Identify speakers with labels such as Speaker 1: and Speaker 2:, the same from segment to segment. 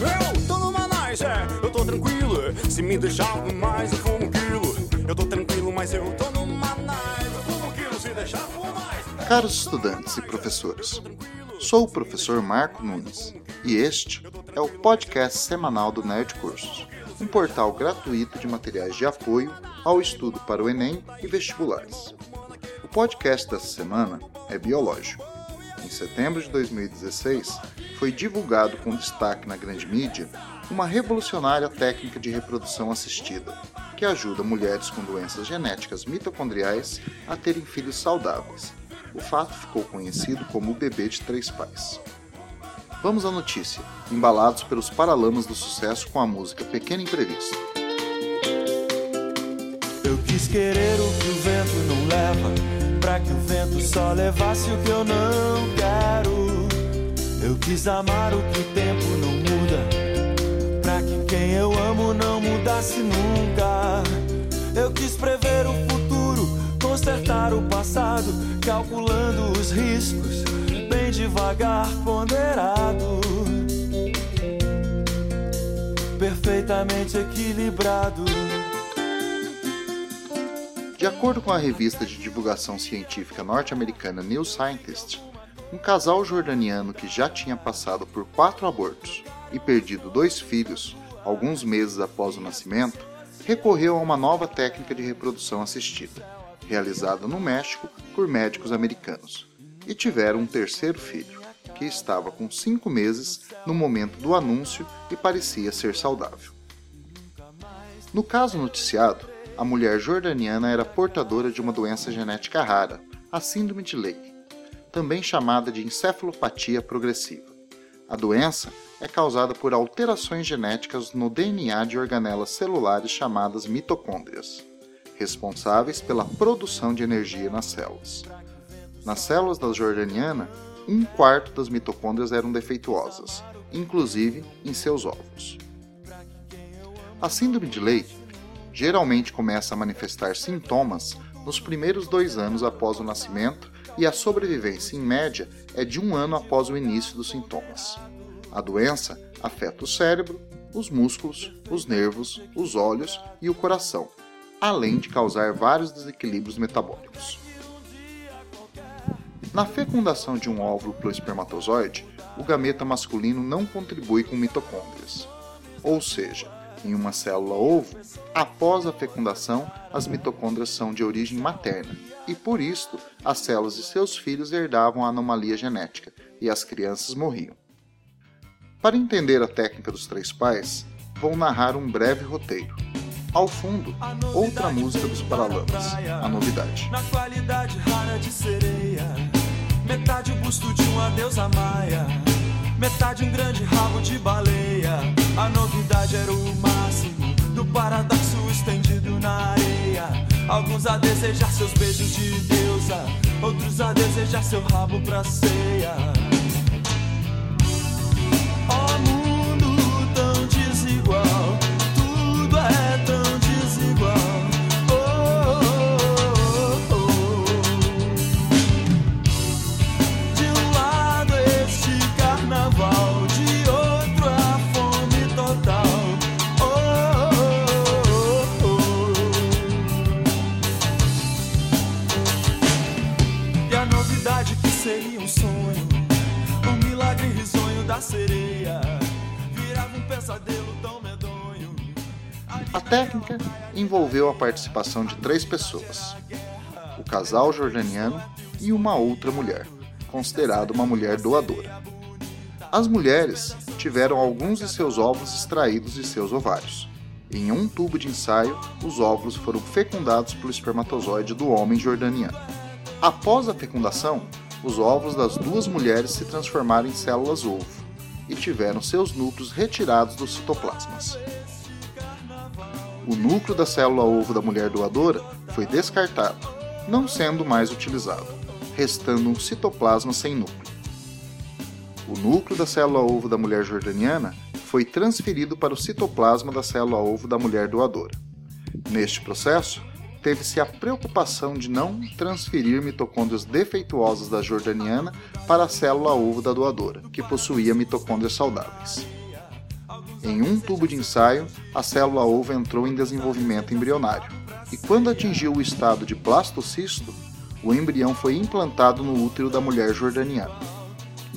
Speaker 1: Eu tô é, eu tô tranquilo. Se me deixar mais, eu fumo um quilo. Eu tô tranquilo, mas eu tô. Eu fumo um quilo, se deixar.
Speaker 2: Caros estudantes e professores, sou o professor Marco Nunes e este é o podcast semanal do Nerd Cursos, um portal gratuito de materiais de apoio ao estudo para o Enem e vestibulares. O podcast dessa semana é biológico. Em setembro de 2016, foi divulgado com destaque na grande mídia uma revolucionária técnica de reprodução assistida, que ajuda mulheres com doenças genéticas mitocondriais a terem filhos saudáveis. O fato ficou conhecido como o bebê de três pais. Vamos à notícia, embalados pelos paralamas do sucesso com a música Pequeno Imprevisto.
Speaker 3: Eu quis querer o que o vento não leva, pra que o vento só levasse o que eu não quis amar o que o tempo não muda, pra que quem eu amo não mudasse nunca. Eu quis prever o futuro, consertar o passado, calculando os riscos, bem devagar, ponderado. Perfeitamente equilibrado.
Speaker 2: De acordo com a revista de divulgação científica norte-americana New Scientist, um casal jordaniano que já tinha passado por quatro abortos e perdido dois filhos alguns meses após o nascimento, recorreu a uma nova técnica de reprodução assistida, realizada no México por médicos americanos, e tiveram um terceiro filho, que estava com cinco meses no momento do anúncio e parecia ser saudável. No caso noticiado, a mulher jordaniana era portadora de uma doença genética rara, a Síndrome de Leigh, também chamada de encefalopatia progressiva. A doença é causada por alterações genéticas no DNA de organelas celulares chamadas mitocôndrias, responsáveis pela produção de energia nas células. Nas células da jordaniana, um quarto das mitocôndrias eram defeituosas, inclusive em seus óvulos. A síndrome de Leigh geralmente começa a manifestar sintomas nos primeiros dois anos após o nascimento e a sobrevivência, em média, é de um ano após o início dos sintomas. A doença afeta o cérebro, os músculos, os nervos, os olhos e o coração, além de causar vários desequilíbrios metabólicos. Na fecundação de um óvulo pelo espermatozoide, o gameta masculino não contribui com mitocôndrias. Ou seja, em uma célula ovo, após a fecundação, as mitocôndrias são de origem materna, e por isto as células de seus filhos herdavam a anomalia genética e as crianças morriam. Para entender a técnica dos três pais, vou narrar um breve roteiro. Ao fundo, outra música dos Paralamas, a novidade.
Speaker 3: Na qualidade rara de sereia, metade o busto de uma deusa maia, metade um grande rabo de baleia. A novidade era o máximo do paradoxo estendido na areia. Alguns a desejar seus beijos de deusa, outros a desejar seu rabo pra ceia.
Speaker 2: Técnica envolveu a participação de três pessoas: o casal jordaniano e uma outra mulher, considerada uma mulher doadora. As mulheres tiveram alguns de seus óvulos extraídos de seus ovários. Em um tubo de ensaio, os óvulos foram fecundados pelo espermatozoide do homem jordaniano. Após a fecundação, os óvulos das duas mulheres se transformaram em células ovo e tiveram seus núcleos retirados dos citoplasmas. O núcleo da célula ovo da mulher doadora foi descartado, não sendo mais utilizado, restando um citoplasma sem núcleo. O núcleo da célula ovo da mulher jordaniana foi transferido para o citoplasma da célula ovo da mulher doadora. Neste processo, teve-se a preocupação de não transferir mitocôndrias defeituosas da jordaniana para a célula ovo da doadora, que possuía mitocôndrias saudáveis. Em um tubo de ensaio, a célula ovo entrou em desenvolvimento embrionário, e quando atingiu o estado de blastocisto, o embrião foi implantado no útero da mulher jordaniana.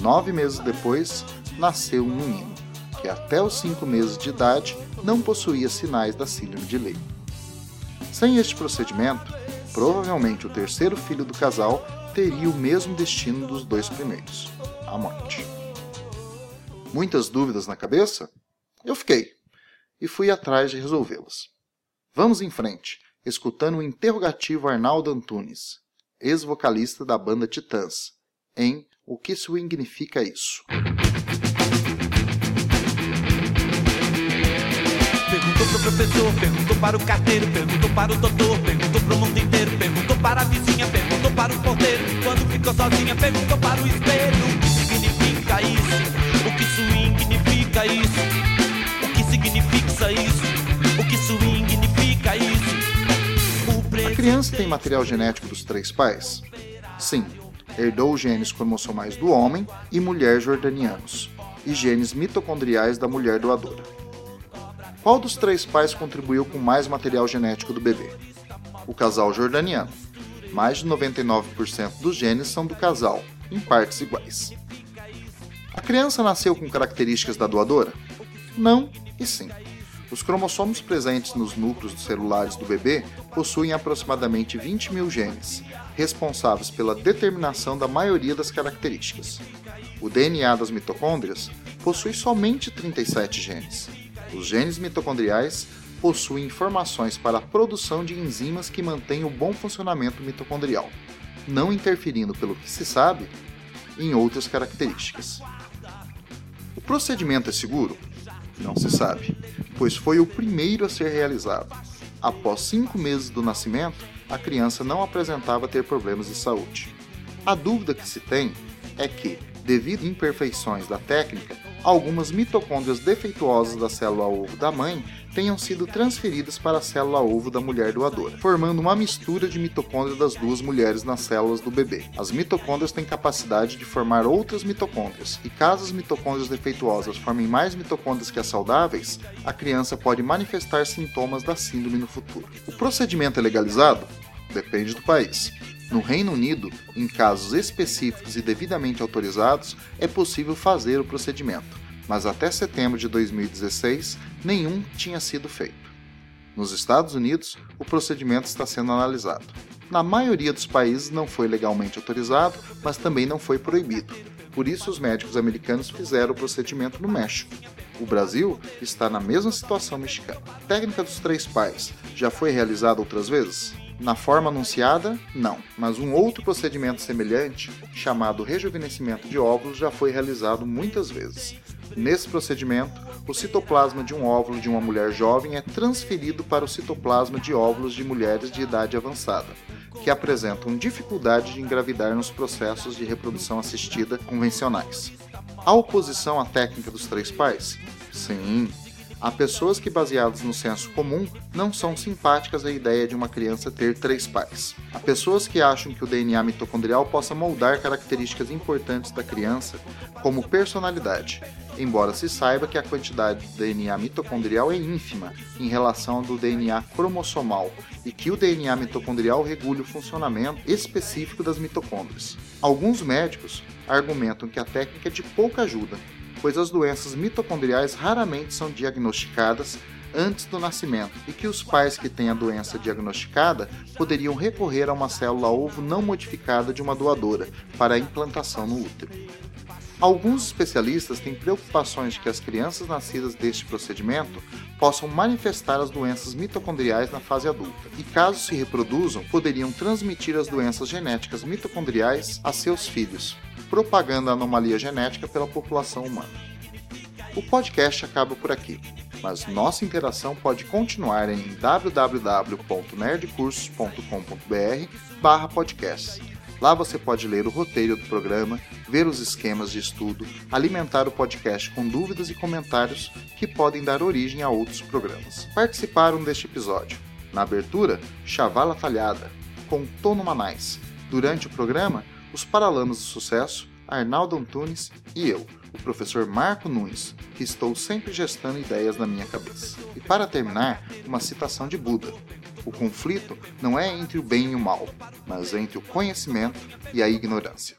Speaker 2: Nove meses depois, nasceu um menino, que até os cinco meses de idade não possuía sinais da síndrome de Leigh. Sem este procedimento, provavelmente o terceiro filho do casal teria o mesmo destino dos dois primeiros, a morte. Muitas dúvidas na cabeça? Eu fiquei e fui atrás de resolvê-las. Vamos em frente, escutando o interrogativo Arnaldo Antunes, ex-vocalista da banda Titãs, em O que significa isso?
Speaker 3: Perguntou pro professor, perguntou para o carteiro, perguntou para o doutor, perguntou pro mundo inteiro, perguntou para a vizinha, perguntou para o porteiro. Quando ficou sozinha, perguntou para o espelho. O que significa isso? O que significa isso? Significa isso? O que significa isso?
Speaker 2: A criança tem material genético dos três pais? Sim, herdou os genes cromossomais do homem e mulher jordanianos, e genes mitocondriais da mulher doadora. Qual dos três pais contribuiu com mais material genético do bebê? O casal jordaniano. Mais de 99% dos genes são do casal, em partes iguais. A criança nasceu com características da doadora? Não e sim. Os cromossomos presentes nos núcleos celulares do bebê possuem aproximadamente 20 mil genes, responsáveis pela determinação da maioria das características. O DNA das mitocôndrias possui somente 37 genes, os genes mitocondriais possuem informações para a produção de enzimas que mantêm o bom funcionamento mitocondrial, não interferindo, pelo que se sabe, em outras características. O procedimento é seguro? Não se sabe, pois foi o primeiro a ser realizado. Após cinco meses do nascimento, a criança não apresentava ter problemas de saúde. A dúvida que se tem é que, devido a imperfeições da técnica, algumas mitocôndrias defeituosas da célula ovo da mãe tenham sido transferidas para a célula ovo da mulher doadora, formando uma mistura de mitocôndrias das duas mulheres nas células do bebê. As mitocôndrias têm capacidade de formar outras mitocôndrias, e caso as mitocôndrias defeituosas formem mais mitocôndrias que as saudáveis, a criança pode manifestar sintomas da síndrome no futuro. O procedimento é legalizado? Depende do país. No Reino Unido, em casos específicos e devidamente autorizados, é possível fazer o procedimento, mas até setembro de 2016 nenhum tinha sido feito. Nos Estados Unidos, o procedimento está sendo analisado. Na maioria dos países não foi legalmente autorizado, mas também não foi proibido. Por isso, os médicos americanos fizeram o procedimento no México. O Brasil está na mesma situação mexicana. Técnica dos três pais já foi realizada outras vezes? Na forma anunciada, não, mas um outro procedimento semelhante, chamado rejuvenescimento de óvulos, já foi realizado muitas vezes. Nesse procedimento, o citoplasma de um óvulo de uma mulher jovem é transferido para o citoplasma de óvulos de mulheres de idade avançada, que apresentam dificuldade de engravidar nos processos de reprodução assistida convencionais. A oposição à técnica dos três pais? Sim, Há pessoas que, baseadas no senso comum, não são simpáticas à ideia de uma criança ter três pais. Há pessoas que acham que o DNA mitocondrial possa moldar características importantes da criança, como personalidade, embora se saiba que a quantidade de DNA mitocondrial é ínfima em relação ao do DNA cromossomal e que o DNA mitocondrial regule o funcionamento específico das mitocôndrias. Alguns médicos argumentam que a técnica é de pouca ajuda, pois as doenças mitocondriais raramente são diagnosticadas antes do nascimento e que os pais que têm a doença diagnosticada poderiam recorrer a uma célula ovo não modificada de uma doadora para implantação no útero. Alguns especialistas têm preocupações de que as crianças nascidas deste procedimento possam manifestar as doenças mitocondriais na fase adulta e, caso se reproduzam, poderiam transmitir as doenças genéticas mitocondriais a seus filhos, propagando a anomalia genética pela população humana. O podcast acaba por aqui, mas nossa interação pode continuar em www.nerdcursos.com.br/podcast. Lá você pode ler o roteiro do programa, ver os esquemas de estudo, alimentar o podcast com dúvidas e comentários que podem dar origem a outros programas. Participaram deste episódio Na abertura, Chavala Talhada, com Tono Manais. Durante o programa, os Paralamas do Sucesso, Arnaldo Antunes e eu, o professor Marco Nunes, que estou sempre gestando ideias na minha cabeça. E para terminar, uma citação de Buda. O conflito não é entre o bem e o mal, mas entre o conhecimento e a ignorância.